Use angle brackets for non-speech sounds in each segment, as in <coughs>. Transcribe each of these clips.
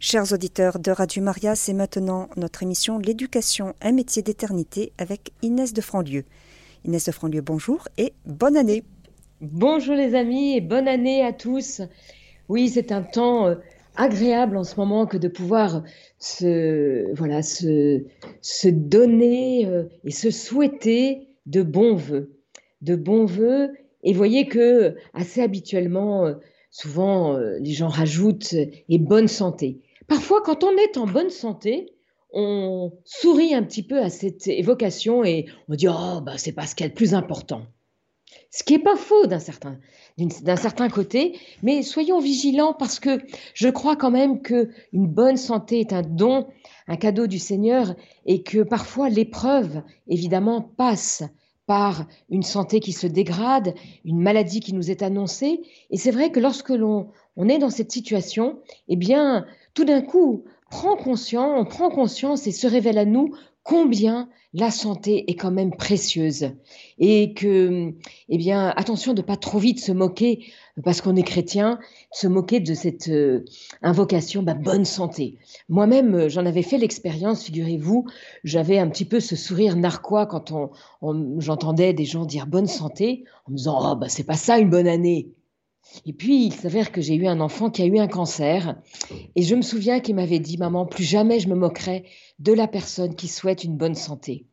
Chers auditeurs de Radio Maria, c'est maintenant notre émission L'éducation, un métier d'éternité avec Inès de Franlieu. Inès de Franlieu, bonjour et bonne année. Bonjour les amis et bonne année à tous. Oui, c'est un temps euh, agréable en ce moment que de pouvoir se, voilà, se, se donner euh, et se souhaiter de bons voeux. De bons voeux. Et voyez que assez habituellement, euh, souvent, les gens rajoutent et bonne santé. Parfois, quand on est en bonne santé, on sourit un petit peu à cette évocation et on dit oh bah c'est pas ce qu'il y a de plus important. Ce qui n'est pas faux d'un certain, d'un certain côté, mais soyons vigilants parce que je crois quand même que une bonne santé est un don, un cadeau du Seigneur et que parfois l'épreuve, évidemment, passe par une santé qui se dégrade, une maladie qui nous est annoncée. Et c'est vrai que lorsque l'on on est dans cette situation, eh bien, tout d'un coup, prend conscience, on prend conscience et se révèle à nous combien la santé est quand même précieuse et que, eh bien, attention de pas trop vite se moquer parce qu'on est chrétien, se moquer de cette euh, invocation bah, bonne santé. Moi-même, euh, j'en avais fait l'expérience, figurez-vous, j'avais un petit peu ce sourire narquois quand on, j'entendais des gens dire bonne santé en me disant oh bah c'est pas ça une bonne année. Et puis, il s'avère que j'ai eu un enfant qui a eu un cancer. Et je me souviens qu'il m'avait dit, maman, plus jamais je me moquerai de la personne qui souhaite une bonne santé.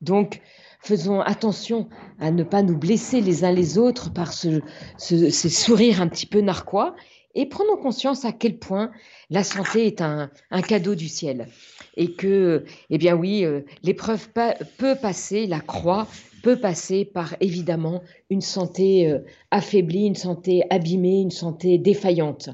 Donc, faisons attention à ne pas nous blesser les uns les autres par ce, ce, ces sourires un petit peu narquois et prenons conscience à quel point la santé est un, un cadeau du ciel et que, eh bien oui, euh, l'épreuve peut passer, la croix peut passer par évidemment une santé euh, affaiblie, une santé abîmée, une santé défaillante.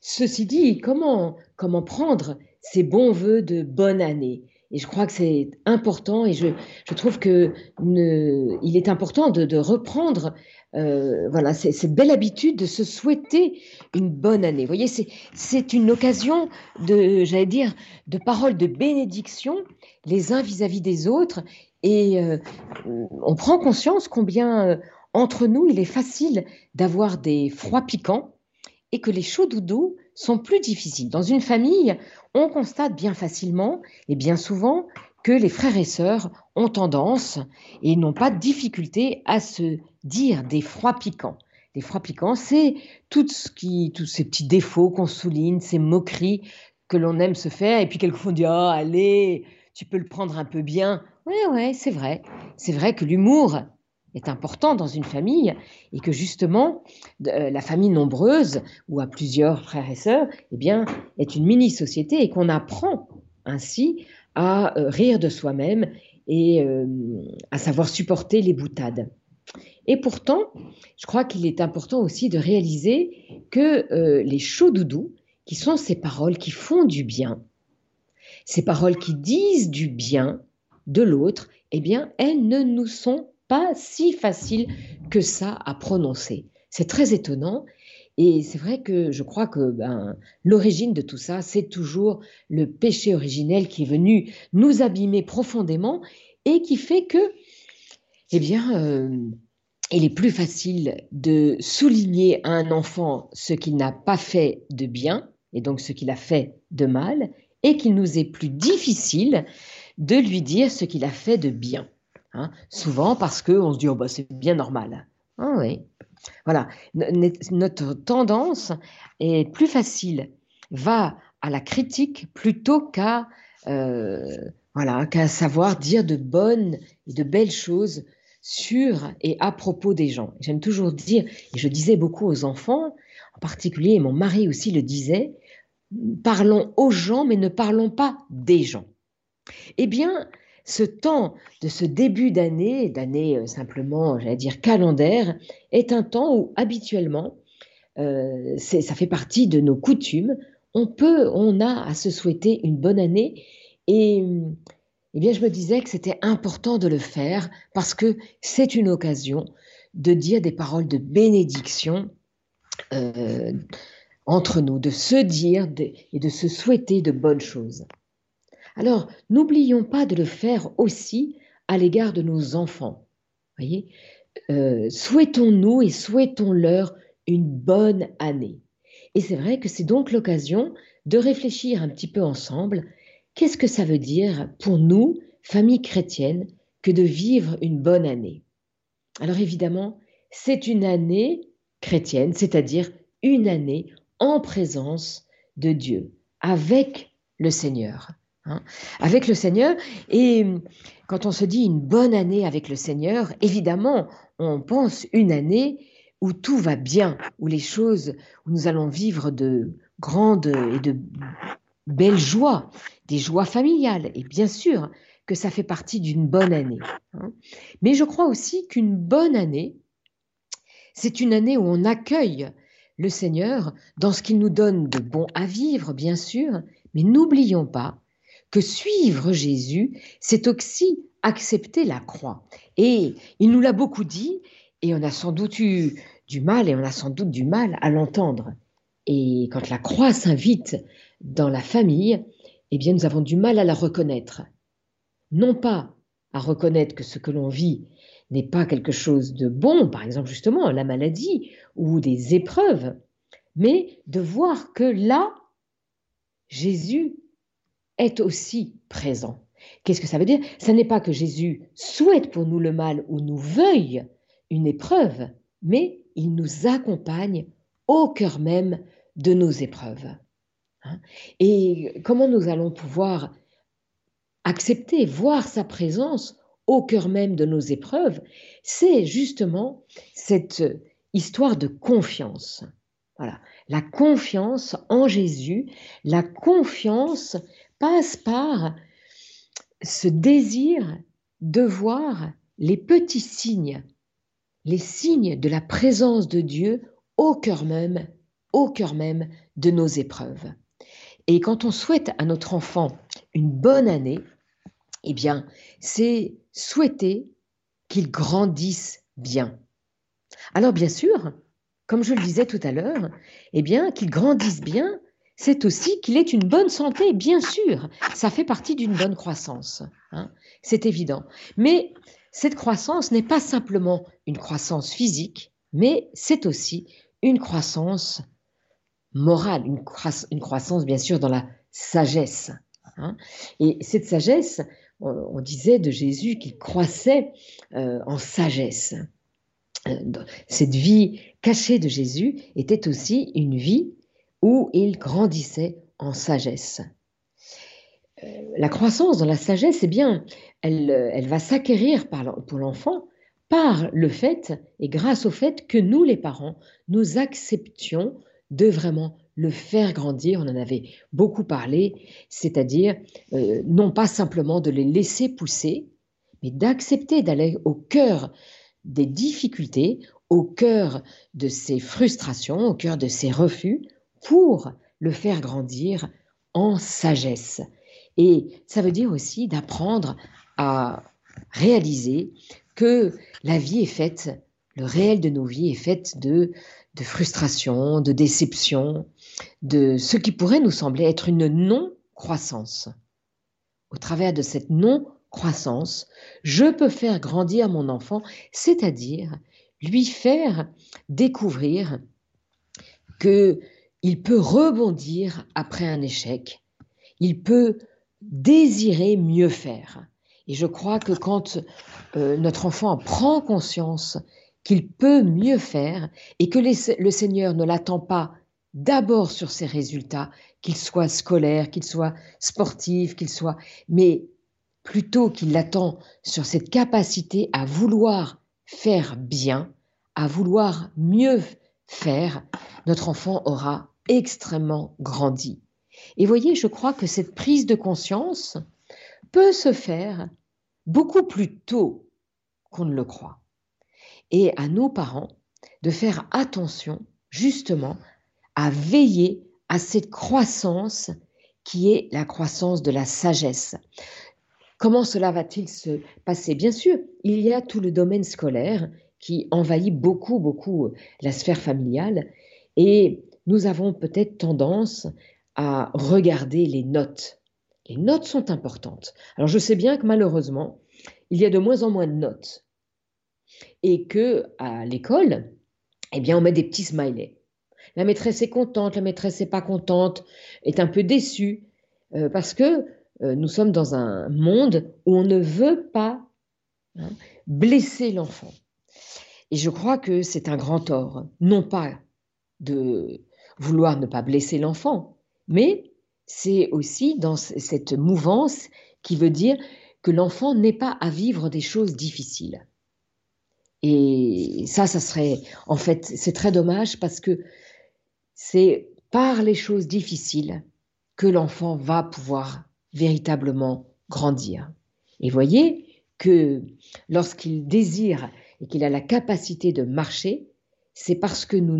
Ceci dit, comment, comment prendre ces bons voeux de bonne année? Et je crois que c'est important et je, trouve que ne, il est important de, de reprendre euh, voilà, cette belle habitude de se souhaiter une bonne année. Vous voyez, c'est une occasion de, j'allais dire, de paroles de bénédiction les uns vis-à-vis des autres et euh, on prend conscience combien euh, entre nous il est facile d'avoir des froids piquants et que les chauds doudous sont plus difficiles. Dans une famille, on constate bien facilement et bien souvent que les frères et sœurs ont tendance et n'ont pas de difficulté à se dire des froids piquants. Des froids piquants, c'est tout ce qui, tous ces petits défauts qu'on souligne, ces moqueries que l'on aime se faire, et puis quelquefois on dit oh allez, tu peux le prendre un peu bien. Oui, oui, c'est vrai. C'est vrai que l'humour est important dans une famille et que justement euh, la famille nombreuse ou à plusieurs frères et sœurs, eh bien, est une mini société et qu'on apprend ainsi à euh, rire de soi-même et euh, à savoir supporter les boutades. Et pourtant, je crois qu'il est important aussi de réaliser que les chauds doudous, qui sont ces paroles qui font du bien, ces paroles qui disent du bien de l'autre, eh bien, elles ne nous sont pas si faciles que ça à prononcer. C'est très étonnant et c'est vrai que je crois que ben, l'origine de tout ça, c'est toujours le péché originel qui est venu nous abîmer profondément et qui fait que, eh bien, euh, il est plus facile de souligner à un enfant ce qu'il n'a pas fait de bien, et donc ce qu'il a fait de mal, et qu'il nous est plus difficile de lui dire ce qu'il a fait de bien. Hein. Souvent parce qu'on se dit, oh, bah, c'est bien normal. Ah oui. Voilà, notre tendance est plus facile, va à la critique plutôt qu'à euh, voilà, qu'à savoir dire de bonnes et de belles choses sur et à propos des gens. J'aime toujours dire, et je disais beaucoup aux enfants, en particulier, et mon mari aussi le disait, parlons aux gens, mais ne parlons pas des gens. Eh bien, ce temps de ce début d'année, d'année euh, simplement, j'allais dire calendaire, est un temps où habituellement, euh, ça fait partie de nos coutumes. On peut, on a à se souhaiter une bonne année et eh bien, je me disais que c'était important de le faire parce que c'est une occasion de dire des paroles de bénédiction euh, entre nous, de se dire et de se souhaiter de bonnes choses. Alors, n'oublions pas de le faire aussi à l'égard de nos enfants. Voyez, euh, souhaitons-nous et souhaitons-leur une bonne année. Et c'est vrai que c'est donc l'occasion de réfléchir un petit peu ensemble, qu'est-ce que ça veut dire pour nous, famille chrétienne, que de vivre une bonne année? Alors évidemment, c'est une année chrétienne, c'est-à-dire une année en présence de Dieu, avec le Seigneur. Hein, avec le Seigneur. Et quand on se dit une bonne année avec le Seigneur, évidemment, on pense une année où tout va bien, où les choses, où nous allons vivre de grandes et de belles joies, des joies familiales. Et bien sûr que ça fait partie d'une bonne année. Hein. Mais je crois aussi qu'une bonne année, c'est une année où on accueille le Seigneur dans ce qu'il nous donne de bon à vivre, bien sûr, mais n'oublions pas que suivre Jésus, c'est aussi accepter la croix. Et il nous l'a beaucoup dit, et on a sans doute eu du mal, et on a sans doute du mal à l'entendre. Et quand la croix s'invite dans la famille, eh bien nous avons du mal à la reconnaître. Non pas à reconnaître que ce que l'on vit n'est pas quelque chose de bon, par exemple justement la maladie ou des épreuves, mais de voir que là, Jésus est aussi présent. Qu'est-ce que ça veut dire? Ce n'est pas que Jésus souhaite pour nous le mal ou nous veuille une épreuve, mais il nous accompagne au cœur même de nos épreuves. Hein? Et comment nous allons pouvoir accepter, voir sa présence au cœur même de nos épreuves, c'est justement cette histoire de confiance. Voilà, la confiance en Jésus, la confiance passe par ce désir de voir les petits signes, les signes de la présence de Dieu au cœur même, au cœur même de nos épreuves. Et quand on souhaite à notre enfant une bonne année, eh bien, c'est souhaiter qu'il grandisse bien. Alors bien sûr, comme je le disais tout à l'heure, eh bien, qu'il grandisse bien, c'est aussi qu'il ait une bonne santé, bien sûr. Ça fait partie d'une bonne croissance. Hein. c'est évident. Mais cette croissance n'est pas simplement une croissance physique, mais c'est aussi une croissance morale, une, croissance bien sûr dans la sagesse. Hein. Et cette sagesse, on, disait de Jésus qu'il croissait euh, en sagesse. Euh, cette vie cachée de Jésus était aussi une vie où il grandissait en sagesse. Euh, la croissance dans la sagesse, eh bien, elle, elle va s'acquérir pour l'enfant par le fait et grâce au fait que nous, les parents, nous acceptions de vraiment le faire grandir, on en avait beaucoup parlé, c'est-à-dire euh, non pas simplement de les laisser pousser, mais d'accepter d'aller au cœur des difficultés, au cœur de ses frustrations, au cœur de ses refus, pour le faire grandir en sagesse. Et ça veut dire aussi d'apprendre à réaliser que la vie est faite, le réel de nos vies est fait de, de frustration, de déception, de ce qui pourrait nous sembler être une non-croissance. Au travers de cette non-croissance, je peux faire grandir mon enfant, c'est-à-dire lui faire découvrir que il peut rebondir après un échec, il peut désirer mieux faire. Et je crois que quand euh, notre enfant prend conscience qu'il peut mieux faire et que le Seigneur ne l'attend pas d'abord sur ses résultats, qu'ils soient scolaires, qu'ils soient sportifs, qu'ils soient, mais plutôt qu'il l'attend sur cette capacité à vouloir faire bien, à vouloir mieux faire, notre enfant aura extrêmement grandi. Et voyez, je crois que cette prise de conscience peut se faire beaucoup plus tôt qu'on ne le croit. Et à nos parents de faire attention justement à veiller à cette croissance qui est la croissance de la sagesse. Comment cela va-t-il se passer? Bien sûr, il y a tout le domaine scolaire qui envahit beaucoup, beaucoup la sphère familiale et nous avons peut-être tendance à regarder les notes. Les notes sont importantes. Alors je sais bien que malheureusement, il y a de moins en moins de notes et que à l'école, eh bien, on met des petits smileys. La maîtresse est contente, la maîtresse n'est pas contente, est un peu déçue, euh, parce que euh, nous sommes dans un monde où on ne veut pas hein, blesser l'enfant. Et je crois que c'est un grand tort, non pas de vouloir ne pas blesser l'enfant, mais c'est aussi dans cette mouvance qui veut dire que l'enfant n'est pas à vivre des choses difficiles. Et ça, ça serait, en fait, c'est très dommage parce que c'est par les choses difficiles que l'enfant va pouvoir véritablement grandir. Et voyez que lorsqu'il désire et qu'il a la capacité de marcher, c'est parce que nous,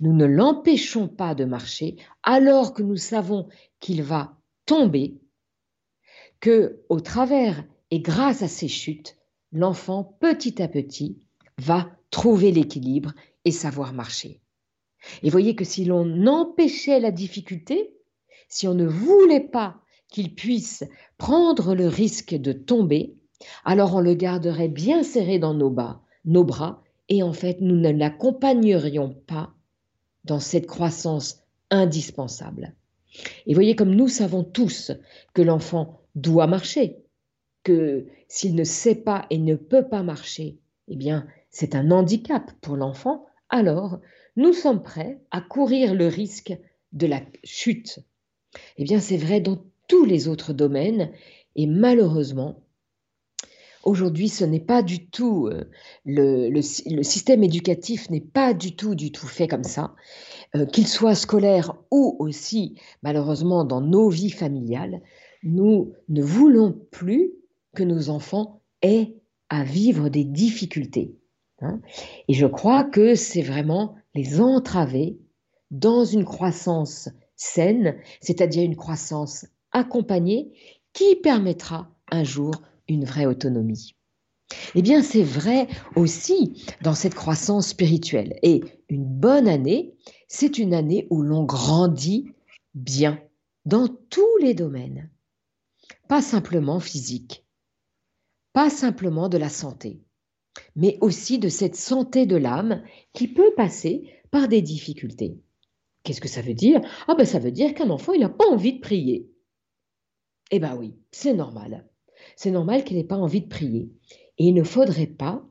ne l'empêchons pas de marcher alors que nous savons qu'il va tomber, que au travers et grâce à ces chutes, l'enfant petit à petit va trouver l'équilibre et savoir marcher. Et voyez que si l'on empêchait la difficulté, si on ne voulait pas qu'il puisse prendre le risque de tomber, alors on le garderait bien serré dans nos bas, nos bras, et en fait nous ne l'accompagnerions pas dans cette croissance indispensable. Et voyez comme nous savons tous que l'enfant doit marcher, que s'il ne sait pas et ne peut pas marcher, eh bien c'est un handicap pour l'enfant, alors nous sommes prêts à courir le risque de la chute. Eh bien c'est vrai dans tous les autres domaines et malheureusement, Aujourd'hui, ce n'est pas du tout, euh, le, système éducatif n'est pas du tout, du tout fait comme ça, euh, qu'il soit scolaire ou aussi, malheureusement, dans nos vies familiales, nous ne voulons plus que nos enfants aient à vivre des difficultés. Hein. Et je crois que c'est vraiment les entraver dans une croissance saine, c'est-à-dire une croissance accompagnée qui permettra un jour une vraie autonomie. Eh bien, c'est vrai aussi dans cette croissance spirituelle. Et une bonne année, c'est une année où l'on grandit bien dans tous les domaines. Pas simplement physique, pas simplement de la santé, mais aussi de cette santé de l'âme qui peut passer par des difficultés. Qu'est-ce que ça veut dire? Ah ben ça veut dire qu'un enfant, il n'a pas envie de prier. Eh ben oui, c'est normal c'est normal qu'il n'ait pas envie de prier. Et il ne faudrait pas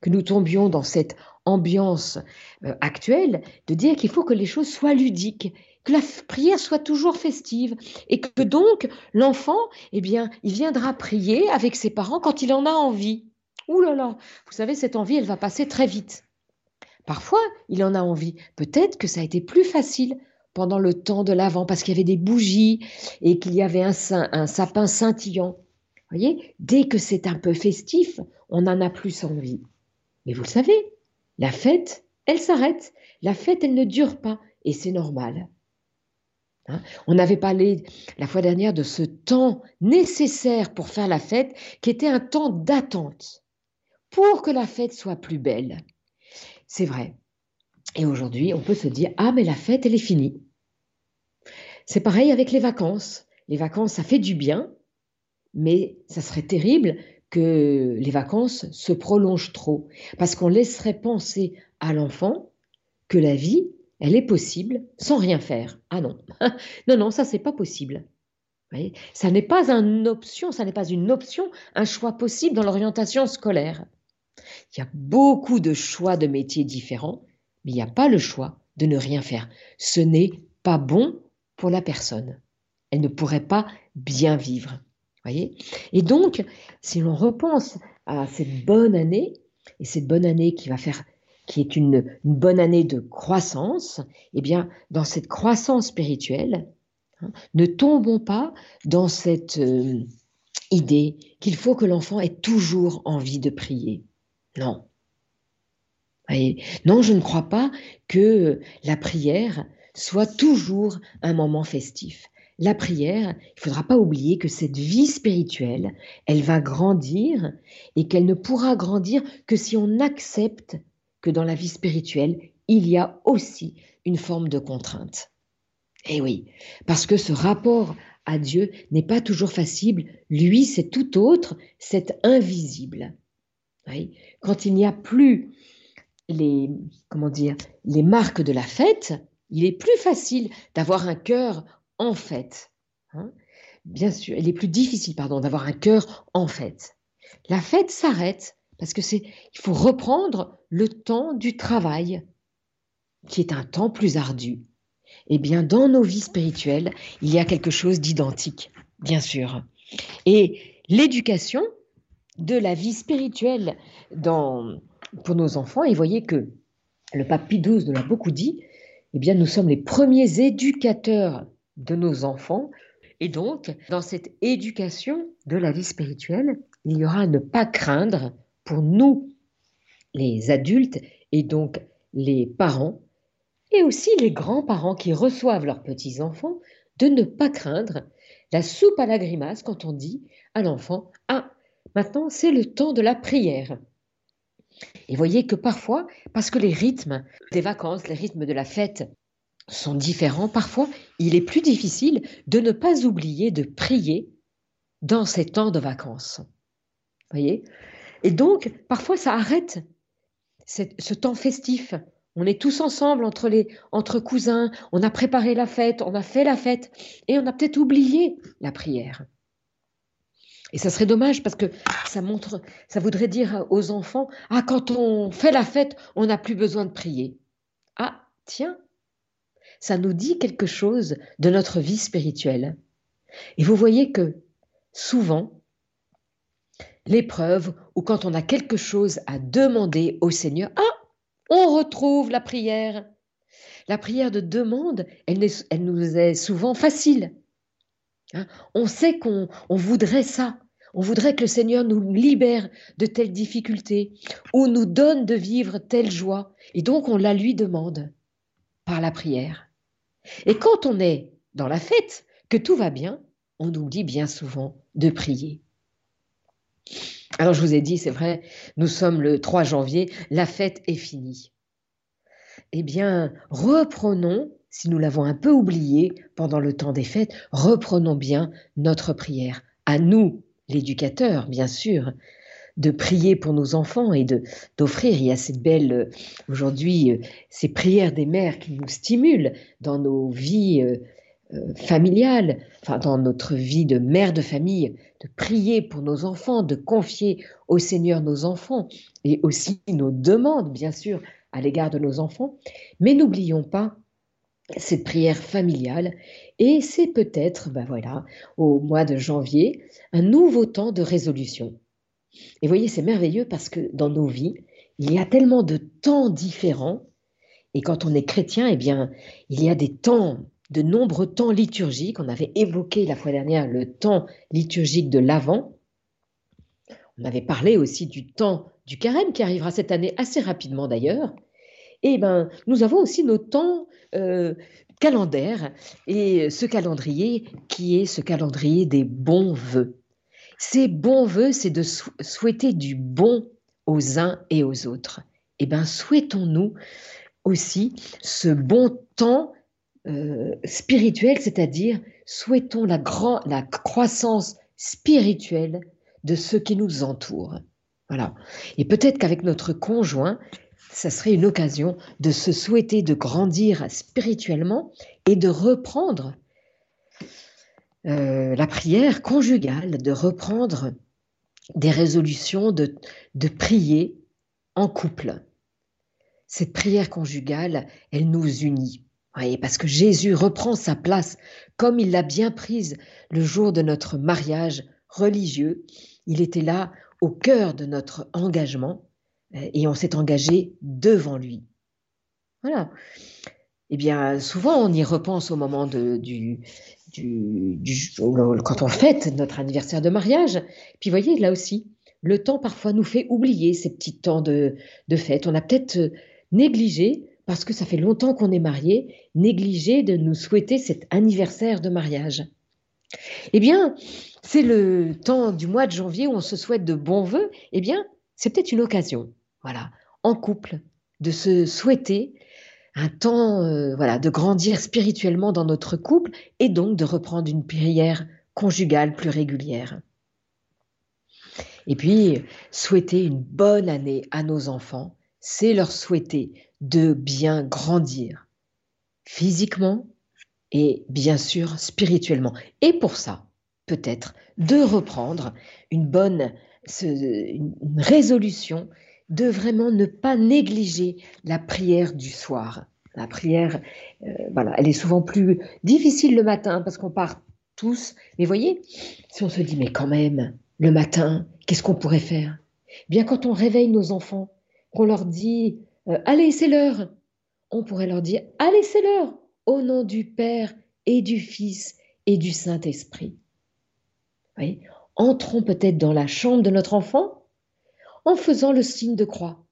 que nous tombions dans cette ambiance euh, actuelle de dire qu'il faut que les choses soient ludiques, que la prière soit toujours festive et que donc l'enfant, eh bien, il viendra prier avec ses parents quand il en a envie. Ouh là là, vous savez, cette envie, elle va passer très vite. Parfois, il en a envie. Peut-être que ça a été plus facile pendant le temps de l'Avent parce qu'il y avait des bougies et qu'il y avait un, un sapin scintillant voyez, dès que c'est un peu festif, on en a plus envie. Mais vous le savez, la fête, elle s'arrête. La fête, elle ne dure pas. Et c'est normal. Hein? on avait parlé la fois dernière de ce temps nécessaire pour faire la fête, qui était un temps d'attente, pour que la fête soit plus belle. C'est vrai. Et aujourd'hui, on peut se dire, ah mais la fête, elle est finie. C'est pareil avec les vacances. Les vacances, ça fait du bien, mais ça serait terrible que les vacances se prolongent trop, parce qu'on laisserait penser à l'enfant que la vie, elle est possible sans rien faire. Ah non, <laughs> non, non, ça c'est pas possible. Ça n'est pas une option, ça n'est pas une option, un choix possible dans l'orientation scolaire. Il y a beaucoup de choix de métiers différents, mais il n'y a pas le choix de ne rien faire. Ce n'est pas bon pour la personne. Elle ne pourrait pas bien vivre et donc, si l'on repense à cette bonne année, et cette bonne année qui va faire qui est une, bonne année de croissance, eh bien, dans cette croissance spirituelle, hein, ne tombons pas dans cette euh, idée qu'il faut que l'enfant ait toujours envie de prier. Non. non, je ne crois pas que la prière soit toujours un moment festif la prière, il ne faudra pas oublier que cette vie spirituelle, elle va grandir et qu'elle ne pourra grandir que si on accepte que dans la vie spirituelle, il y a aussi une forme de contrainte. Eh oui, parce que ce rapport à Dieu n'est pas toujours facile. Lui, c'est tout autre, c'est invisible. Quand il n'y a plus les, comment dire, les marques de la fête, Il est plus facile d'avoir un cœur en fait. Hein. Bien sûr, il est plus difficile, pardon, d'avoir un cœur en fait. La fête s'arrête parce que c'est, il faut reprendre le temps du travail, qui est un temps plus ardu. Eh bien, dans nos vies spirituelles, il y a quelque chose d'identique, bien sûr. Et l'éducation de la vie spirituelle pour nos enfants, et voyez que le pape Pie XII nous l'a beaucoup dit, eh bien, nous sommes les premiers éducateurs de nos enfants. Et donc, dans cette éducation de la vie spirituelle, il y aura à ne pas craindre pour nous, les adultes, et donc les parents, et aussi les grands-parents qui reçoivent leurs petits-enfants, de ne pas craindre la soupe à la grimace quand on dit à l'enfant Ah, maintenant c'est le temps de la prière. Et voyez que parfois, parce que les rythmes des vacances, les rythmes de la fête sont différents, parfois il est plus difficile de ne pas oublier de prier dans ces temps de vacances. Voyez? Et donc, parfois ça arrête ce temps festif. On est tous ensemble entre, les, entre cousins, on a préparé la fête, on a fait la fête, et on a peut-être oublié la prière. Et ça serait dommage parce que ça montre, ça voudrait dire aux enfants, ah, quand on fait la fête, on n'a plus besoin de prier. Ah, tiens, ça nous dit quelque chose de notre vie spirituelle. Et vous voyez que souvent, l'épreuve ou quand on a quelque chose à demander au Seigneur, ah, on retrouve la prière. La prière de demande, elle, nous est souvent facile. Hein, on sait qu'on voudrait ça. On voudrait que le Seigneur nous libère de telles difficultés ou nous donne de vivre telle joie. Et donc on la lui demande par la prière. Et quand on est dans la fête, que tout va bien, on oublie bien souvent de prier. Alors je vous ai dit, c'est vrai, nous sommes le 3 janvier, la fête est finie. Eh bien, reprenons si nous l'avons un peu oublié pendant le temps des fêtes, reprenons bien notre prière. À nous, l'éducateur, bien sûr, de prier pour nos enfants et de d'offrir. Il y a cette belle euh, aujourd'hui euh, ces prières des mères qui nous stimulent dans nos vies euh, familiales, enfin dans notre vie de mère de famille, de prier pour nos enfants, de confier au Seigneur nos enfants et aussi nos demandes, bien sûr, à l'égard de nos enfants. Mais n'oublions pas cette prière familiale et c'est peut-être, ben voilà, au mois de janvier, un nouveau temps de résolution. Et voyez, c'est merveilleux parce que dans nos vies, il y a tellement de temps différents et quand on est chrétien, eh bien, il y a des temps, de nombreux temps liturgiques. On avait évoqué la fois dernière le temps liturgique de l'Avent. On avait parlé aussi du temps du carême qui arrivera cette année assez rapidement d'ailleurs. Et eh ben, nous avons aussi nos temps euh, calendaires et ce calendrier qui est ce calendrier des bons voeux. Ces bons voeux, c'est de souhaiter du bon aux uns et aux autres. Eh bien, souhaitons-nous aussi ce bon temps euh, spirituel, c'est-à-dire souhaitons la, grand, la croissance spirituelle de ceux qui nous entourent. Voilà. Et peut-être qu'avec notre conjoint, ça serait une occasion de se souhaiter de grandir spirituellement et de reprendre la prière conjugale, de reprendre des résolutions, de, prier en couple. Cette prière conjugale, elle nous unit. Voyez, parce que Jésus reprend sa place comme il l'a bien prise le jour de notre mariage religieux. Il était là au cœur de notre engagement et on s'est engagé devant lui. Voilà. Eh bien, souvent, on y repense au moment du, quand on fête notre anniversaire de mariage. Puis, voyez, là aussi, le temps parfois nous fait oublier ces petits temps de, de fête. On a peut-être euh, négligé, parce que ça fait longtemps qu'on est marié, négligé de nous souhaiter cet anniversaire de mariage. Eh bien, c'est le temps du mois de janvier où on se souhaite de bons voeux. Eh bien, c'est peut-être une occasion voilà, en couple, de se souhaiter un temps euh, voilà, de grandir spirituellement dans notre couple et donc de reprendre une prière conjugale plus régulière. Et puis, souhaiter une bonne année à nos enfants, c'est leur souhaiter de bien grandir physiquement et bien sûr spirituellement. Et pour ça, peut-être de reprendre une bonne résolution de vraiment ne pas négliger la prière du soir. La prière, euh, voilà, elle est souvent plus difficile le matin parce qu'on part tous. Mais voyez, si on se dit, mais quand même, le matin, qu'est-ce qu'on pourrait faire? Bien quand on réveille nos enfants, qu'on leur dit, euh, allez, c'est l'heure, on pourrait leur dire, allez, c'est l'heure, au nom du Père et du Fils et du Saint-Esprit. Entrons peut-être dans la chambre de notre enfant en faisant le signe de croix.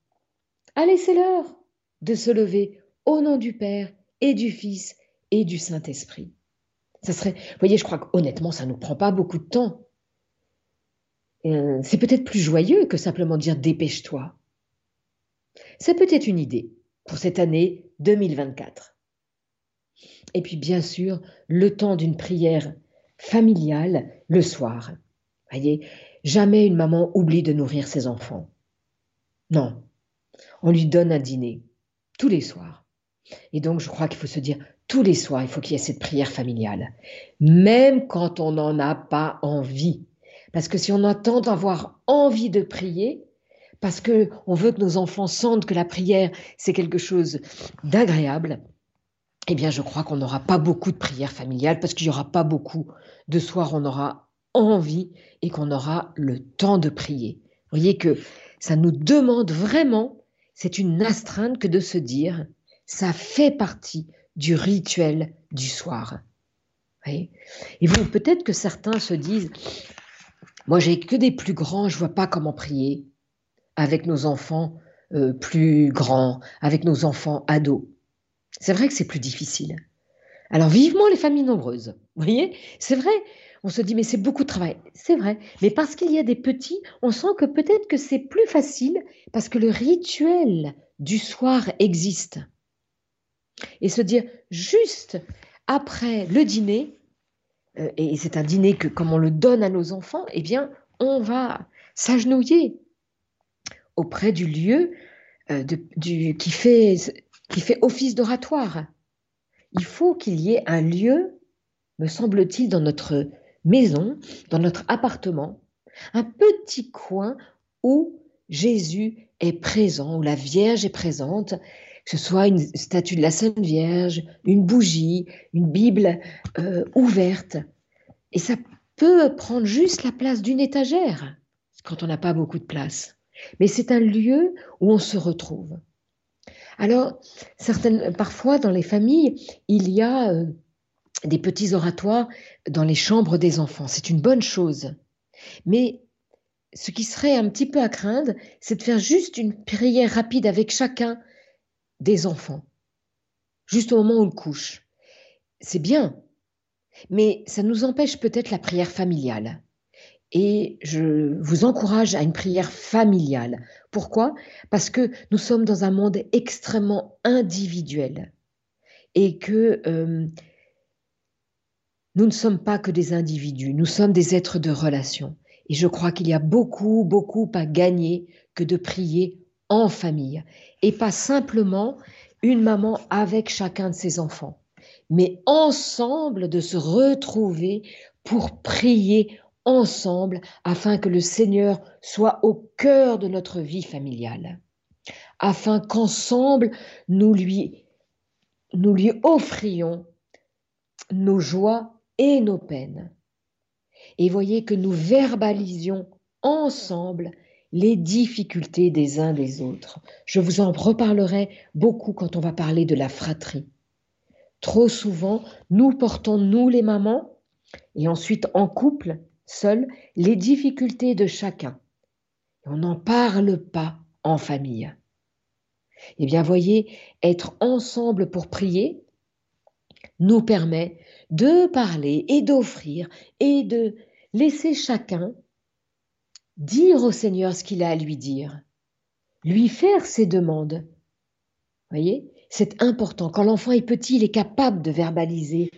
Allez, c'est l'heure de se lever au nom du Père et du Fils et du Saint-Esprit. Ça serait, voyez, je crois qu'honnêtement, ça ne nous prend pas beaucoup de temps. Euh, c'est peut-être plus joyeux que simplement dire dépêche-toi. C'est peut-être une idée pour cette année 2024. Et puis bien sûr, le temps d'une prière familiale le soir. Voyez, jamais une maman oublie de nourrir ses enfants. Non, on lui donne un dîner tous les soirs. Et donc je crois qu'il faut se dire tous les soirs, il faut qu'il y ait cette prière familiale, même quand on n'en a pas envie. Parce que si on attend d'avoir envie de prier, parce que on veut que nos enfants sentent que la prière c'est quelque chose d'agréable, eh bien je crois qu'on n'aura pas beaucoup de prières familiales parce qu'il n'y aura pas beaucoup de soirs on aura envie et qu'on aura le temps de prier. Vous voyez que ça nous demande vraiment, c'est une astreinte que de se dire, ça fait partie du rituel du soir. Et vous, peut-être que certains se disent, moi j'ai que des plus grands, je vois pas comment prier avec nos enfants euh, plus grands, avec nos enfants ados. C'est vrai que c'est plus difficile. Alors vivement les familles nombreuses. Vous voyez, c'est vrai. On se dit mais c'est beaucoup de travail. C'est vrai. Mais parce qu'il y a des petits, on sent que peut-être que c'est plus facile parce que le rituel du soir existe. Et se dire juste après le dîner, euh, et c'est un dîner que comme on le donne à nos enfants, eh bien on va s'agenouiller auprès du lieu euh, du, qui, fait, qui fait office d'oratoire. Il faut qu'il y ait un lieu, me semble-t-il, dans notre maison, dans notre appartement, un petit coin où Jésus est présent, où la Vierge est présente, que ce soit une statue de la Sainte Vierge, une bougie, une Bible euh, ouverte. Et ça peut prendre juste la place d'une étagère quand on n'a pas beaucoup de place mais c'est un lieu où on se retrouve. Alors, certaines, parfois dans les familles, il y a euh, des petits oratoires dans les chambres des enfants. C'est une bonne chose. Mais ce qui serait un petit peu à craindre, c'est de faire juste une prière rapide avec chacun des enfants, juste au moment où on couche. C'est bien, mais ça nous empêche peut-être la prière familiale. Et je vous encourage à une prière familiale. Pourquoi? Parce que nous sommes dans un monde extrêmement individuel et que euh, nous ne sommes pas que des individus, nous sommes des êtres de relation. Et je crois qu'il y a beaucoup, beaucoup à gagner que de prier en famille et pas simplement une maman avec chacun de ses enfants, mais ensemble de se retrouver pour prier ensemble afin que le Seigneur soit au cœur de notre vie familiale, afin qu'ensemble nous lui, nous lui offrions nos joies et nos peines. Et voyez que nous verbalisions ensemble les difficultés des uns des autres. Je vous en reparlerai beaucoup quand on va parler de la fratrie. Trop souvent, nous portons, nous les mamans, et ensuite en couple, seules les difficultés de chacun. on n'en parle pas en famille. Eh bien, voyez, être ensemble pour prier nous permet de parler et d'offrir et de laisser chacun dire au Seigneur ce qu'il a à lui dire, lui faire ses demandes. Voyez, c'est important. Quand l'enfant est petit, il est capable de verbaliser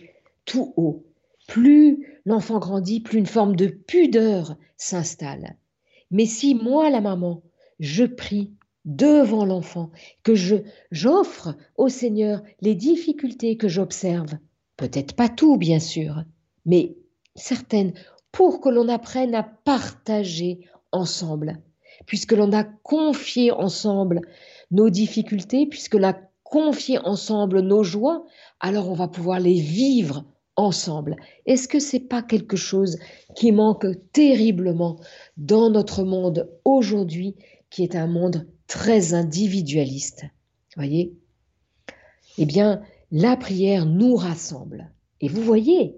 tout haut. Plus l'enfant grandit, plus une forme de pudeur s'installe. Mais si moi, la maman, je prie devant l'enfant, que je j'offre au Seigneur les difficultés que j'observe, peut-être pas tout bien sûr, mais certaines pour que l'on apprenne à partager ensemble, puisque l'on a confié ensemble nos difficultés, puisque l'on a confié ensemble nos joies, alors on va pouvoir les vivre ensemble. Est-ce que c'est pas quelque chose qui manque terriblement dans notre monde aujourd'hui, qui est un monde très individualiste? Voyez? Eh bien, la prière nous rassemble. Et vous voyez,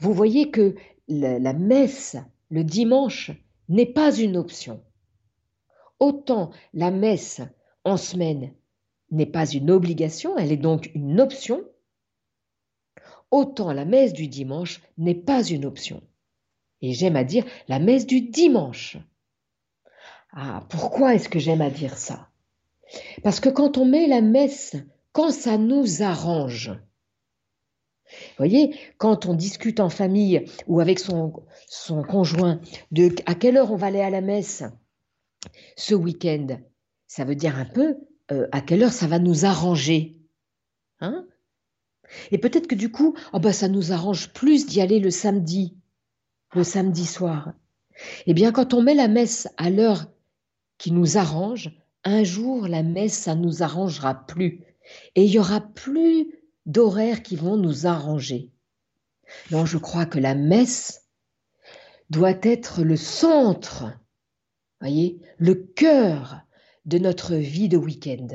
vous voyez que la messe le dimanche n'est pas une option. Autant la messe en semaine n'est pas une obligation, elle est donc une option, autant la messe du dimanche n'est pas une option. Et j'aime à dire la messe du dimanche. Ah, pourquoi est-ce que j'aime à dire ça? Parce que quand on met la messe, quand ça nous arrange, vous voyez, quand on discute en famille ou avec son, conjoint de à quelle heure on va aller à la messe ce week-end, ça veut dire un peu euh, à quelle heure ça va nous arranger. Hein? Et peut-être que du coup, oh ben, ça nous arrange plus d'y aller le samedi, le samedi soir. Eh bien, quand on met la messe à l'heure qui nous arrange, un jour, la messe, ça nous arrangera plus. Et il y aura plus d'horaires qui vont nous arranger. Non, je crois que la messe doit être le centre, voyez, le cœur de notre vie de week-end.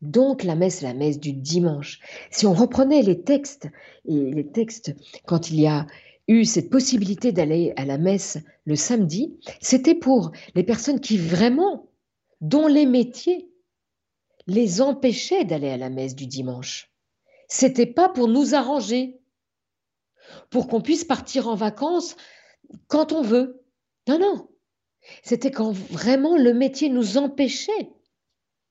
Donc la messe, la messe du dimanche. Si on reprenait les textes, et les textes, quand il y a eu cette possibilité d'aller à la messe le samedi, c'était pour les personnes qui vraiment, dont les métiers les empêchaient d'aller à la messe du dimanche. C'était pas pour nous arranger, pour qu'on puisse partir en vacances quand on veut. Non, non. C'était quand vraiment le métier nous empêchait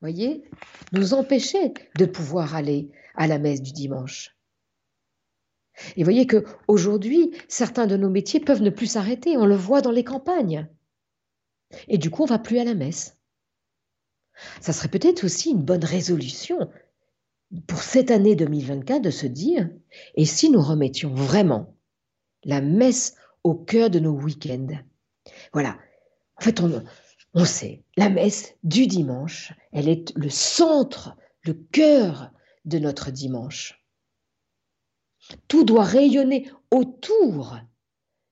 voyez, nous empêcher de pouvoir aller à la messe du dimanche. Et voyez que aujourd'hui, certains de nos métiers peuvent ne plus s'arrêter. On le voit dans les campagnes. Et du coup, on va plus à la messe. Ça serait peut-être aussi une bonne résolution pour cette année 2024 de se dire, et si nous remettions vraiment la messe au cœur de nos week-ends? Voilà. En fait, on, on sait, la messe du dimanche, elle est le centre, le cœur de notre dimanche. Tout doit rayonner autour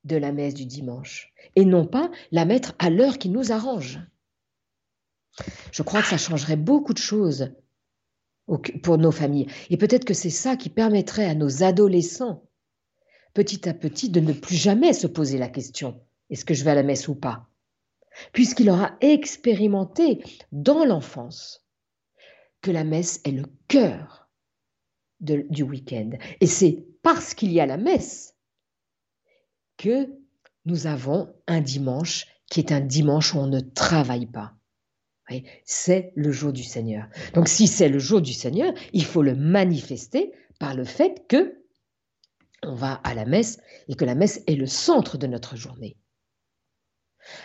de la messe du dimanche et non pas la mettre à l'heure qui nous arrange. Je crois que ça changerait beaucoup de choses pour nos familles. Et peut-être que c'est ça qui permettrait à nos adolescents, petit à petit, de ne plus jamais se poser la question, est-ce que je vais à la messe ou pas? Puisqu'il aura expérimenté dans l'enfance que la messe est le cœur du week-end. Et c'est parce qu'il y a la messe que nous avons un dimanche qui est un dimanche où on ne travaille pas. C'est le jour du Seigneur. Donc si c'est le jour du Seigneur, il faut le manifester par le fait que on va à la messe et que la messe est le centre de notre journée.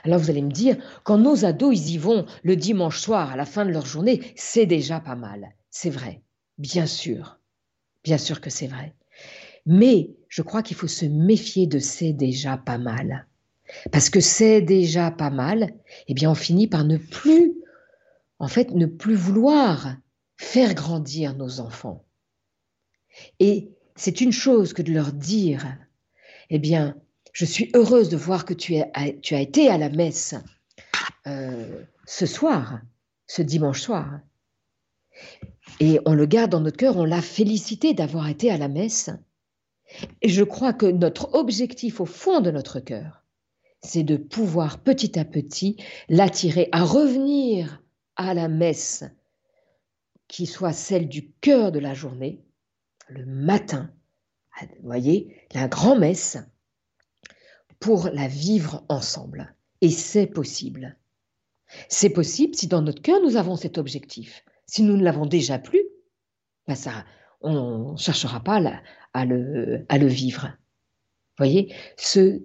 Alors vous allez me dire, quand nos ados, ils y vont le dimanche soir à la fin de leur journée, c'est déjà pas mal. C'est vrai, bien sûr. Bien sûr que c'est vrai. Mais je crois qu'il faut se méfier de c'est déjà pas mal. Parce que c'est déjà pas mal, eh bien on finit par ne plus, en fait, ne plus vouloir faire grandir nos enfants. Et c'est une chose que de leur dire, eh bien, je suis heureuse de voir que tu, as été à la messe euh, ce soir, ce dimanche soir. Et on le garde dans notre cœur, on l'a félicité d'avoir été à la messe. Et je crois que notre objectif au fond de notre cœur, c'est de pouvoir petit à petit l'attirer à revenir à la messe qui soit celle du cœur de la journée, le matin. Vous voyez, la grand-messe, pour la vivre ensemble. Et c'est possible. C'est possible si dans notre cœur nous avons cet objectif. Si nous ne l'avons déjà plus, ben ça, on ne cherchera pas à, le, vivre. Vous voyez, ce,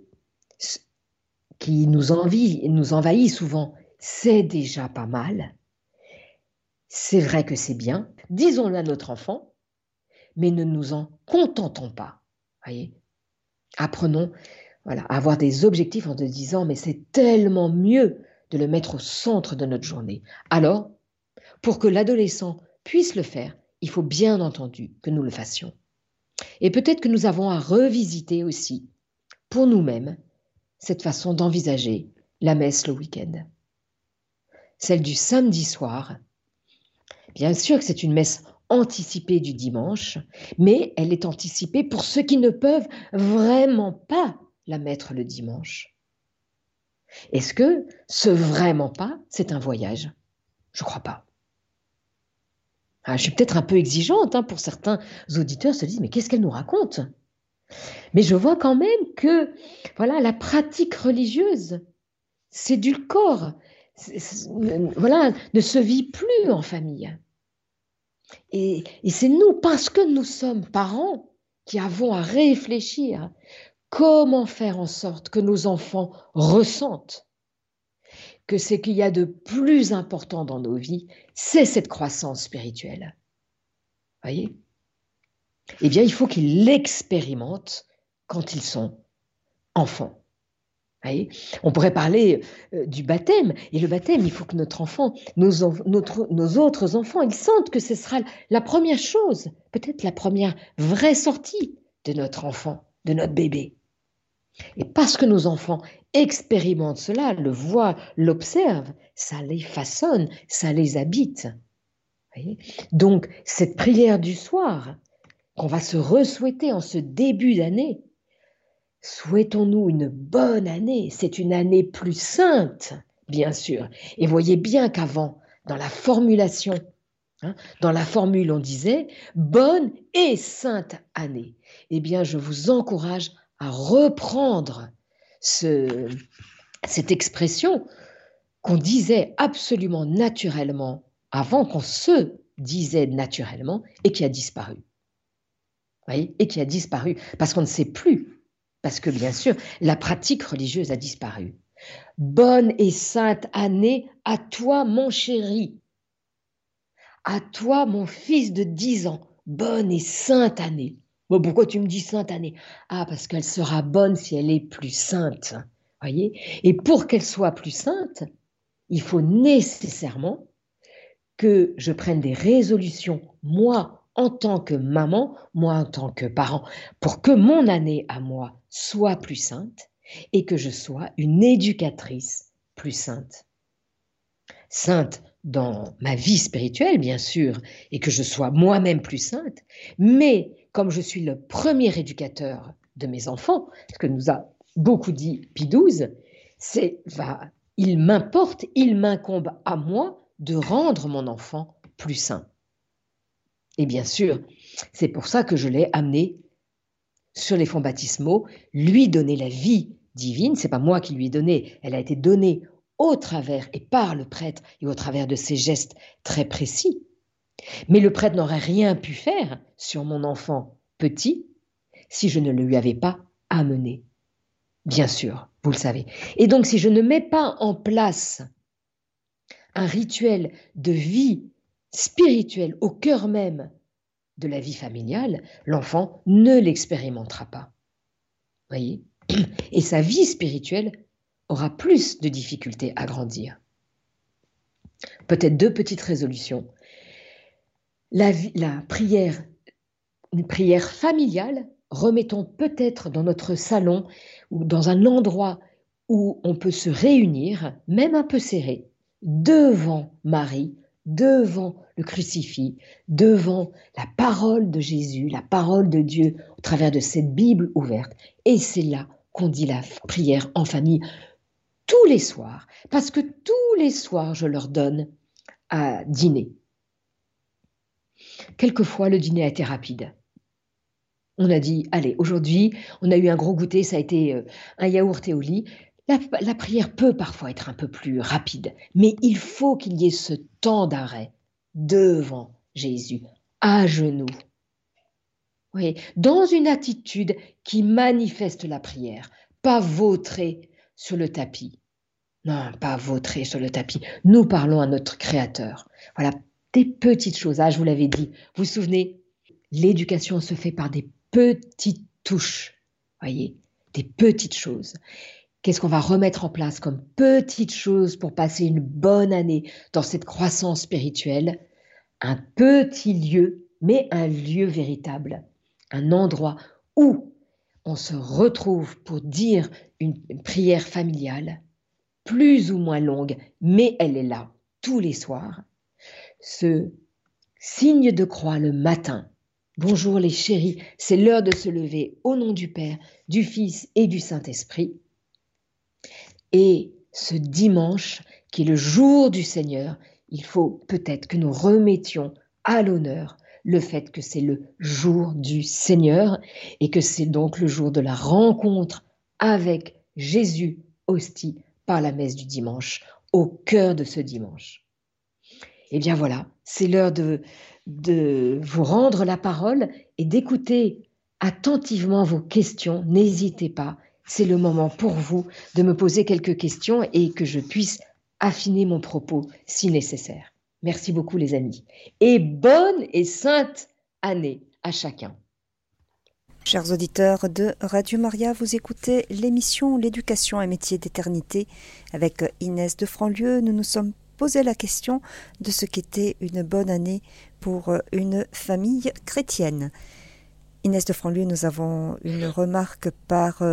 qui nous, envie, nous envahit souvent, c'est déjà pas mal. C'est vrai que c'est bien, disons-le à notre enfant, mais ne nous en contentons pas. Voyez Apprenons voilà, à avoir des objectifs en te disant, mais c'est tellement mieux de le mettre au centre de notre journée. Alors, pour que l'adolescent puisse le faire, il faut bien entendu que nous le fassions. Et peut-être que nous avons à revisiter aussi, pour nous-mêmes, cette façon d'envisager la messe le week-end. Celle du samedi soir. Bien sûr que c'est une messe anticipée du dimanche, mais elle est anticipée pour ceux qui ne peuvent vraiment pas la mettre le dimanche. Est-ce que ce vraiment pas, c'est un voyage? Je crois pas. Ah, je suis peut-être un peu exigeante hein, pour certains auditeurs se disent mais qu'est-ce qu'elle nous raconte? Mais je vois quand même que voilà la pratique religieuse, c'est du corps, voilà ne se vit plus en famille. Et, c'est nous parce que nous sommes parents qui avons à réfléchir comment faire en sorte que nos enfants ressentent que ce qu'il y a de plus important dans nos vies, c'est cette croissance spirituelle. Voyez? Eh bien, il faut qu'ils l'expérimentent quand ils sont enfants. On pourrait parler euh, du baptême. Et le baptême, il faut que notre enfant, nos, autres enfants, ils sentent que ce sera la première chose, peut-être la première vraie sortie de notre enfant, de notre bébé. Et parce que nos enfants expérimentent cela, le voient, l'observent, ça les façonne, ça les habite. Donc, cette prière du soir, qu'on va se resouhaiter en ce début d'année, souhaitons-nous une bonne année. C'est une année plus sainte, bien sûr. Et voyez bien qu'avant, dans la formulation, hein, dans la formule, on disait bonne et sainte année. Eh bien, je vous encourage à reprendre cette expression qu'on disait absolument naturellement avant qu'on se disait naturellement et qui a disparu. Voyez et qui a disparu parce qu'on ne sait plus, parce que bien sûr, la pratique religieuse a disparu. Bonne et sainte année à toi, mon chéri, à toi, mon fils de dix ans, bonne et sainte année. Pourquoi tu me dis sainte année? Ah, parce qu'elle sera bonne si elle est plus sainte. Voyez? Et pour qu'elle soit plus sainte, il faut nécessairement que je prenne des résolutions, moi, en tant que maman, moi, en tant que parent, pour que mon année à moi soit plus sainte et que je sois une éducatrice plus sainte. Sainte dans ma vie spirituelle, bien sûr, et que je sois moi-même plus sainte, mais comme je suis le premier éducateur de mes enfants, ce que nous a beaucoup dit XII, c'est il m'importe, il m'incombe à moi de rendre mon enfant plus sain. Et bien sûr, c'est pour ça que je l'ai amené sur les fonds baptismaux, lui donner la vie divine. C'est pas moi qui lui ai donné, elle a été donnée au travers et par le prêtre et au travers de ses gestes très précis. Mais le prêtre n'aurait rien pu faire sur mon enfant petit si je ne le lui avais pas amené. Bien sûr, vous le savez. Et donc si je ne mets pas en place un rituel de vie spirituelle au cœur même de la vie familiale, l'enfant ne l'expérimentera pas. Voyez? Et sa vie spirituelle aura plus de difficultés à grandir. Peut-être deux petites résolutions la, prière, une prière familiale, remettons peut-être dans notre salon ou dans un endroit où on peut se réunir, même un peu serré, devant Marie, devant le crucifix, devant la parole de Jésus, la parole de Dieu, au travers de cette Bible ouverte. Et c'est là qu'on dit la prière en famille tous les soirs, parce que tous les soirs, je leur donne à dîner. Quelquefois, le dîner a été rapide. On a dit, allez, aujourd'hui, on a eu un gros goûter, ça a été euh, un yaourt et au lit. La, prière peut parfois être un peu plus rapide, mais il faut qu'il y ait ce temps d'arrêt devant Jésus, à genoux. Oui, dans une attitude qui manifeste la prière, pas vautrer sur le tapis. Non, pas vautrer sur le tapis. Nous parlons à notre Créateur. Voilà, des petites choses. Ah, je vous l'avais dit. Vous vous souvenez, l'éducation se fait par des petites touches. Voyez, des petites choses. Qu'est-ce qu'on va remettre en place comme petites choses pour passer une bonne année dans cette croissance spirituelle? Un petit lieu, mais un lieu véritable. Un endroit où on se retrouve pour dire une, prière familiale, plus ou moins longue, mais elle est là tous les soirs. Ce signe de croix le matin. Bonjour les chéris, c'est l'heure de se lever au nom du Père, du Fils et du Saint-Esprit. Et ce dimanche, qui est le jour du Seigneur, il faut peut-être que nous remettions à l'honneur le fait que c'est le jour du Seigneur et que c'est donc le jour de la rencontre avec Jésus hostie par la messe du dimanche, au cœur de ce dimanche. Eh bien voilà, c'est l'heure de, de vous rendre la parole et d'écouter attentivement vos questions. N'hésitez pas, c'est le moment pour vous de me poser quelques questions et que je puisse affiner mon propos si nécessaire. Merci beaucoup les amis. Et bonne et sainte année à chacun. Chers auditeurs de Radio Maria, vous écoutez l'émission L'éducation un métier d'éternité avec Inès de Franlieu. Nous nous sommes posé la question de ce qu'était une bonne année pour une famille chrétienne. Inès de Franlieu, nous avons une remarque par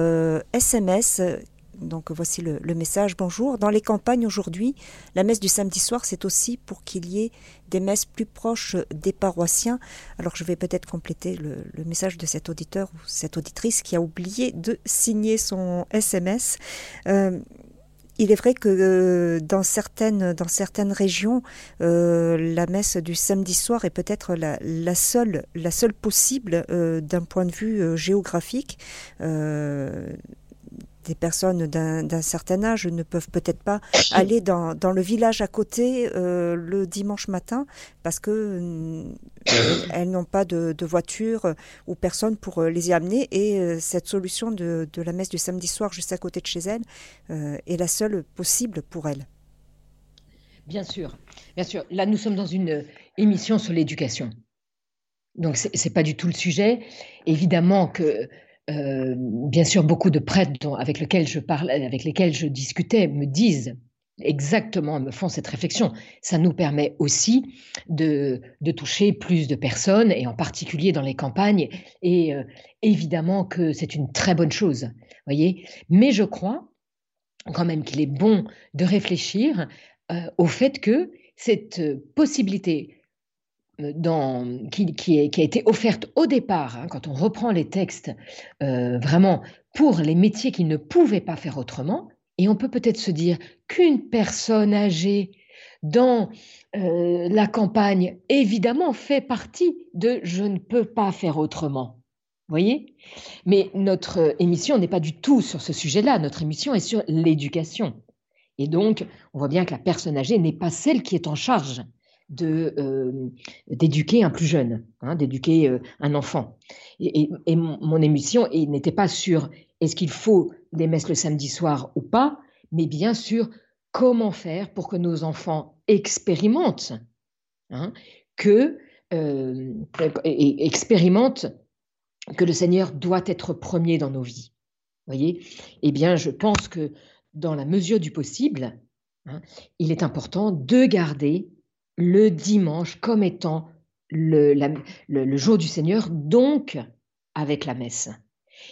SMS euh, donc voici le, message. Bonjour. Dans les campagnes aujourd'hui, la messe du samedi soir, c'est aussi pour qu'il y ait des messes plus proches des paroissiens. Alors je vais peut-être compléter le, message de cet auditeur ou cette auditrice qui a oublié de signer son SMS. Il est vrai que euh, dans, certaines, dans certaines régions, euh, la messe du samedi soir est peut-être la, seule, la seule possible d'un point de vue géographique des personnes d'un certain âge ne peuvent peut-être pas <coughs> aller dans, dans, le village à côté euh, le dimanche matin parce que euh, <coughs> elles n'ont pas de, de, voiture ou personne pour euh, les y amener et cette solution de, de, la messe du samedi soir juste à côté de chez elles est la seule possible pour elles. Bien sûr, bien sûr. Là, nous sommes dans une émission sur l'éducation. Donc, ce n'est pas du tout le sujet. Évidemment que euh, bien sûr, beaucoup de prêtres avec lesquels je avec lesquels je discutais, me disent exactement, me font cette réflexion. Ça nous permet aussi de, toucher plus de personnes, et en particulier dans les campagnes. Et euh, évidemment que c'est une très bonne chose, voyez. Mais je crois quand même qu'il est bon de réfléchir euh, au fait que cette possibilité qui, a été offerte au départ, hein, quand on reprend les textes, euh, vraiment pour les métiers qui ne pouvaient pas faire autrement. Et on peut peut-être se dire qu'une personne âgée dans euh, la campagne, évidemment, fait partie de je ne peux pas faire autrement. Voyez? Mais notre émission n'est pas du tout sur ce sujet-là. Notre émission est sur l'éducation. Et donc, on voit bien que la personne âgée n'est pas celle qui est en charge d'éduquer un plus jeune, hein, d'éduquer euh, un enfant. Et, mon, émission n'était pas sur est-ce qu'il faut des messes le samedi soir ou pas, mais bien sûr comment faire pour que nos enfants expérimentent hein, que euh, et, expérimentent que le Seigneur doit être premier dans nos vies. Voyez? Eh bien, je pense que dans la mesure du possible, hein, il est important de garder le dimanche comme étant le, jour du Seigneur, donc avec la messe.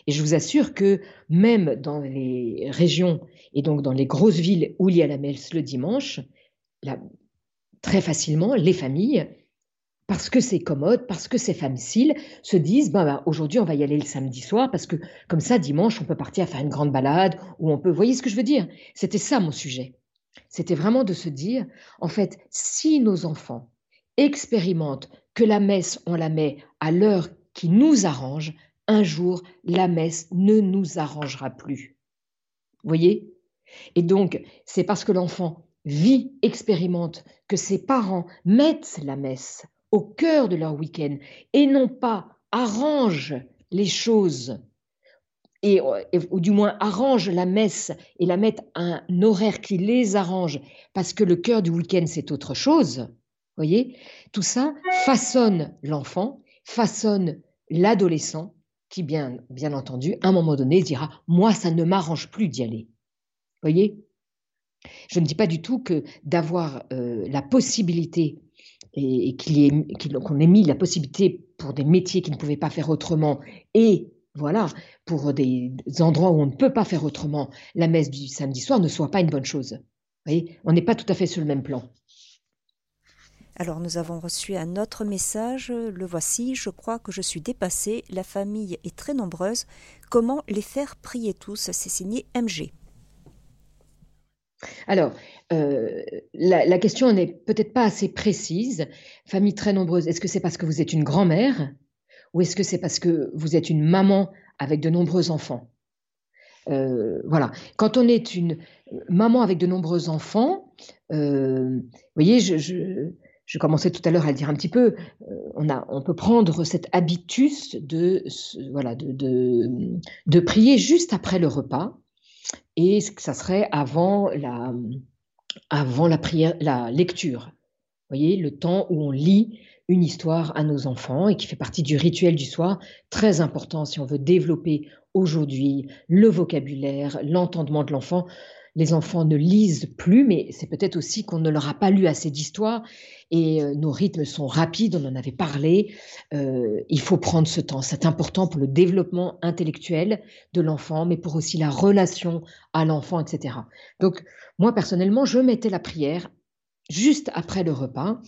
Et je vous assure que même dans les régions et donc dans les grosses villes où il y a la messe le dimanche, très facilement, les familles, parce que c'est commode, parce que c'est facile, se disent ben, aujourd'hui on va y aller le samedi soir parce que comme ça dimanche on peut partir faire une grande balade ou on peut. Vous voyez ce que je veux dire? C'était ça mon sujet. C'était vraiment de se dire, en fait, si nos enfants expérimentent que la messe, on la met à l'heure qui nous arrange, un jour, la messe ne nous arrangera plus. Vous voyez? Et donc, c'est parce que l'enfant vit, expérimente, que ses parents mettent la messe au cœur de leur week-end et non pas arrangent les choses et, ou du moins arrange la messe et la mettent à un horaire qui les arrange, parce que le cœur du week-end, c'est autre chose, voyez, tout ça façonne l'enfant, façonne l'adolescent qui, bien, bien entendu, à un moment donné, dira Moi, ça ne m'arrange plus d'y aller. voyez? Je ne dis pas du tout que d'avoir euh, la possibilité et, qu'on ait mis la possibilité pour des métiers qui ne pouvaient pas faire autrement et voilà, pour des endroits où on ne peut pas faire autrement, la messe du samedi soir ne soit pas une bonne chose. Vous voyez, on n'est pas tout à fait sur le même plan. Alors nous avons reçu un autre message, le voici, je crois que je suis dépassée, la famille est très nombreuse, comment les faire prier tous? C'est signé MG. Alors, euh, la, question n'est peut-être pas assez précise. Famille très nombreuse, est-ce que c'est parce que vous êtes une grand-mère? Ou est-ce que c'est parce que vous êtes une maman avec de nombreux enfants euh, Voilà. Quand on est une maman avec de nombreux enfants, euh, vous voyez, je, commençais tout à l'heure à le dire un petit peu, euh, on, a, on peut prendre cet habitus de, voilà, de, de, prier juste après le repas, et ça serait avant la, avant la, prière, la lecture. Vous voyez, le temps où on lit une histoire à nos enfants et qui fait partie du rituel du soir, très important si on veut développer aujourd'hui le vocabulaire, l'entendement de l'enfant les enfants ne lisent plus, mais c'est peut-être aussi qu'on ne leur a pas lu assez d'histoires et euh, nos rythmes sont rapides, on en avait parlé. Euh, il faut prendre ce temps. C'est important pour le développement intellectuel de l'enfant, mais pour aussi la relation à l'enfant, etc. Donc, moi, personnellement, je mettais la prière juste après le repas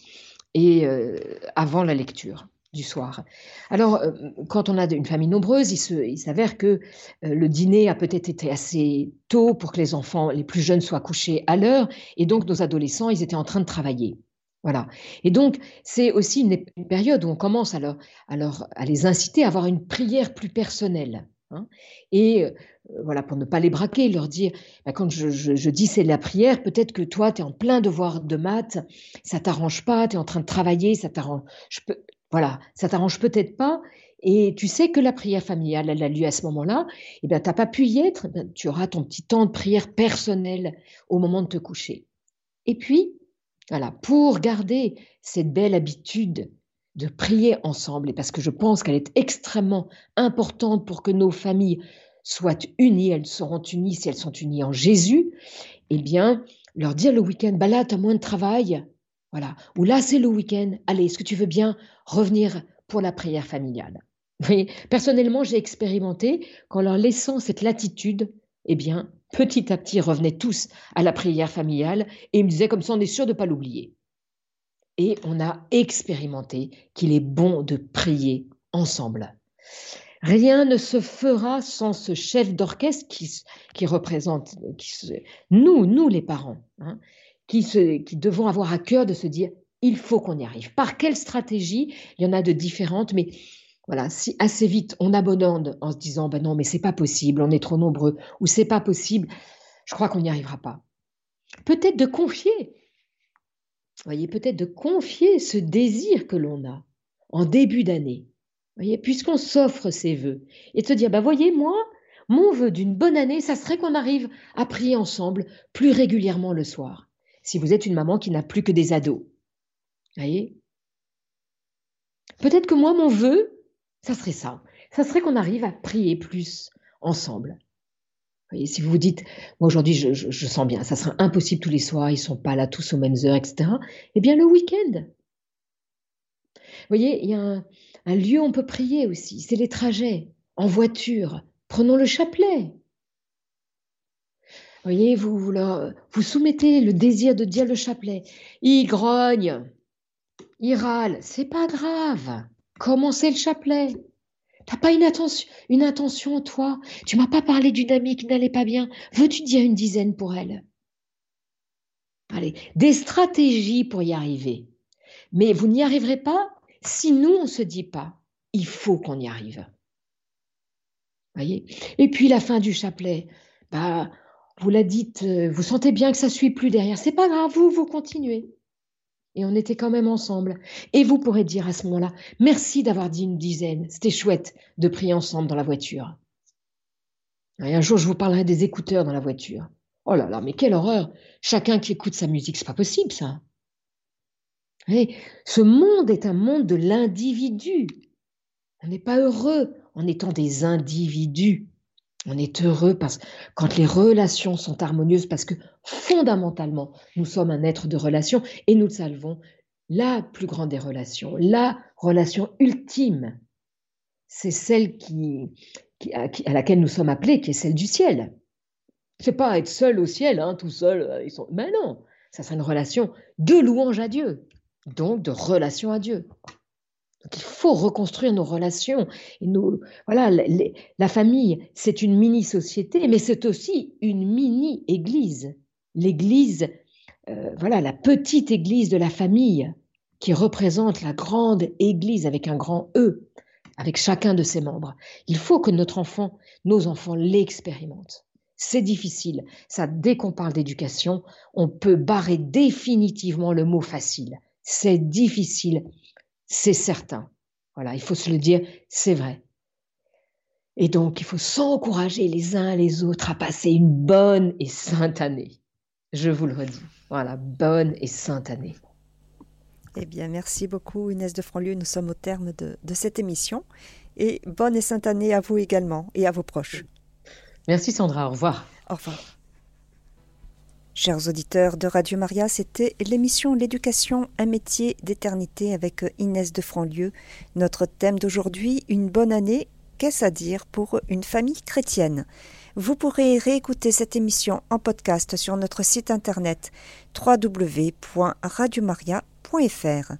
et euh, avant la lecture du soir. Alors, euh, quand on a une famille nombreuse, il, s'avère que euh, le dîner a peut-être été assez tôt pour que les enfants les plus jeunes soient couchés à l'heure, et donc nos adolescents, ils étaient en train de travailler. Voilà. Et donc, c'est aussi une, période où on commence à, à, les inciter à avoir une prière plus personnelle. Hein. Et euh, voilà, pour ne pas les braquer, leur dire, bah, quand je, dis c'est la prière, peut-être que toi, tu es en plein devoir de maths, ça t'arrange pas, tu es en train de travailler, ça t'arrange. Voilà, ça t'arrange peut-être pas, et tu sais que la prière familiale, elle a lieu à ce moment-là, et eh bien, tu n'as pas pu y être, eh tu auras ton petit temps de prière personnel au moment de te coucher. Et puis, voilà, pour garder cette belle habitude de prier ensemble, et parce que je pense qu'elle est extrêmement importante pour que nos familles soient unies, elles seront unies si elles sont unies en Jésus, eh bien, leur dire le week-end, bah là, tu as moins de travail, voilà. Ou là, c'est le week-end. Allez, est-ce que tu veux bien revenir pour la prière familiale? Personnellement, j'ai expérimenté qu'en leur laissant cette latitude, eh bien, petit à petit, ils revenaient tous à la prière familiale et ils me disaient comme ça, on est sûr de ne pas l'oublier. Et on a expérimenté qu'il est bon de prier ensemble. Rien ne se fera sans ce chef d'orchestre qui, représente nous, nous les parents. Hein qui, devons avoir à cœur de se dire il faut qu'on y arrive. Par quelle stratégie? Il y en a de différentes, mais voilà, si assez vite on abandonne en se disant ben non, mais c'est pas possible, on est trop nombreux, ou c'est pas possible, je crois qu'on n'y arrivera pas. Peut-être de confier, voyez, peut-être de confier ce désir que l'on a en début d'année, voyez, puisqu'on s'offre ses voeux, et de se dire ben voyez, moi, mon vœu d'une bonne année, ça serait qu'on arrive à prier ensemble plus régulièrement le soir si vous êtes une maman qui n'a plus que des ados. voyez? Peut-être que moi, mon vœu, ça serait ça. Ça serait qu'on arrive à prier plus ensemble. Si vous vous dites, moi aujourd'hui je, sens bien, ça sera impossible tous les soirs, ils sont pas là tous aux mêmes heures, etc. Eh bien le week-end. Vous voyez, il y a un, lieu où on peut prier aussi, c'est les trajets en voiture. Prenons le chapelet voyez, vous, vous, soumettez le désir de dire le chapelet. Il grogne, il râle, c'est pas grave. Commencez le chapelet. T'as pas une attention, une toi? Tu m'as pas parlé d'une amie qui n'allait pas bien. Veux-tu dire une dizaine pour elle? Allez, des stratégies pour y arriver. Mais vous n'y arriverez pas si nous, on ne se dit pas, il faut qu'on y arrive. Voyez? Et puis la fin du chapelet, bah, vous la dites, euh, vous sentez bien que ça suit plus derrière. C'est pas grave, vous, vous continuez. Et on était quand même ensemble. Et vous pourrez dire à ce moment-là, merci d'avoir dit une dizaine. C'était chouette de prier ensemble dans la voiture. Et un jour, je vous parlerai des écouteurs dans la voiture. Oh là là, mais quelle horreur Chacun qui écoute sa musique, c'est pas possible ça. Ce monde est un monde de l'individu. On n'est pas heureux en étant des individus. On est heureux parce quand les relations sont harmonieuses, parce que fondamentalement, nous sommes un être de relation et nous le savons, la plus grande des relations, la relation ultime, c'est celle qui, à, laquelle nous sommes appelés, qui est celle du ciel. C'est pas être seul au ciel, hein, tout seul. Euh, ils sont... Mais non, ça c'est une relation de louange à Dieu, donc de relation à Dieu. Donc il faut reconstruire nos relations. Et nos, voilà, la famille, c'est une mini-société, mais c'est aussi une mini-église. L'église, euh, voilà, la petite église de la famille qui représente la grande église avec un grand E, avec chacun de ses membres. Il faut que notre enfant, nos enfants l'expérimentent. C'est difficile. Ça, dès qu'on parle d'éducation, on peut barrer définitivement le mot facile. C'est difficile c'est certain. Voilà, il faut se le dire, c'est vrai. Et donc, il faut s'encourager les uns les autres à passer une bonne et sainte année. Je vous le redis. Voilà, bonne et sainte année. Eh bien, merci beaucoup Inès de Franlieu. Nous sommes au terme de, de cette émission. Et bonne et sainte année à vous également et à vos proches. Merci Sandra, au revoir. Au revoir. Chers auditeurs de Radio Maria, c'était l'émission L'éducation, un métier d'éternité avec Inès de Franlieu. Notre thème d'aujourd'hui, une bonne année, qu'est-ce à dire pour une famille chrétienne? Vous pourrez réécouter cette émission en podcast sur notre site internet www.radiomaria.fr.